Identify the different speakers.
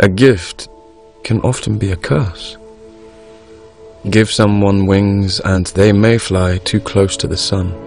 Speaker 1: A gift can often be a curse. Give someone wings and they may fly too close to the sun.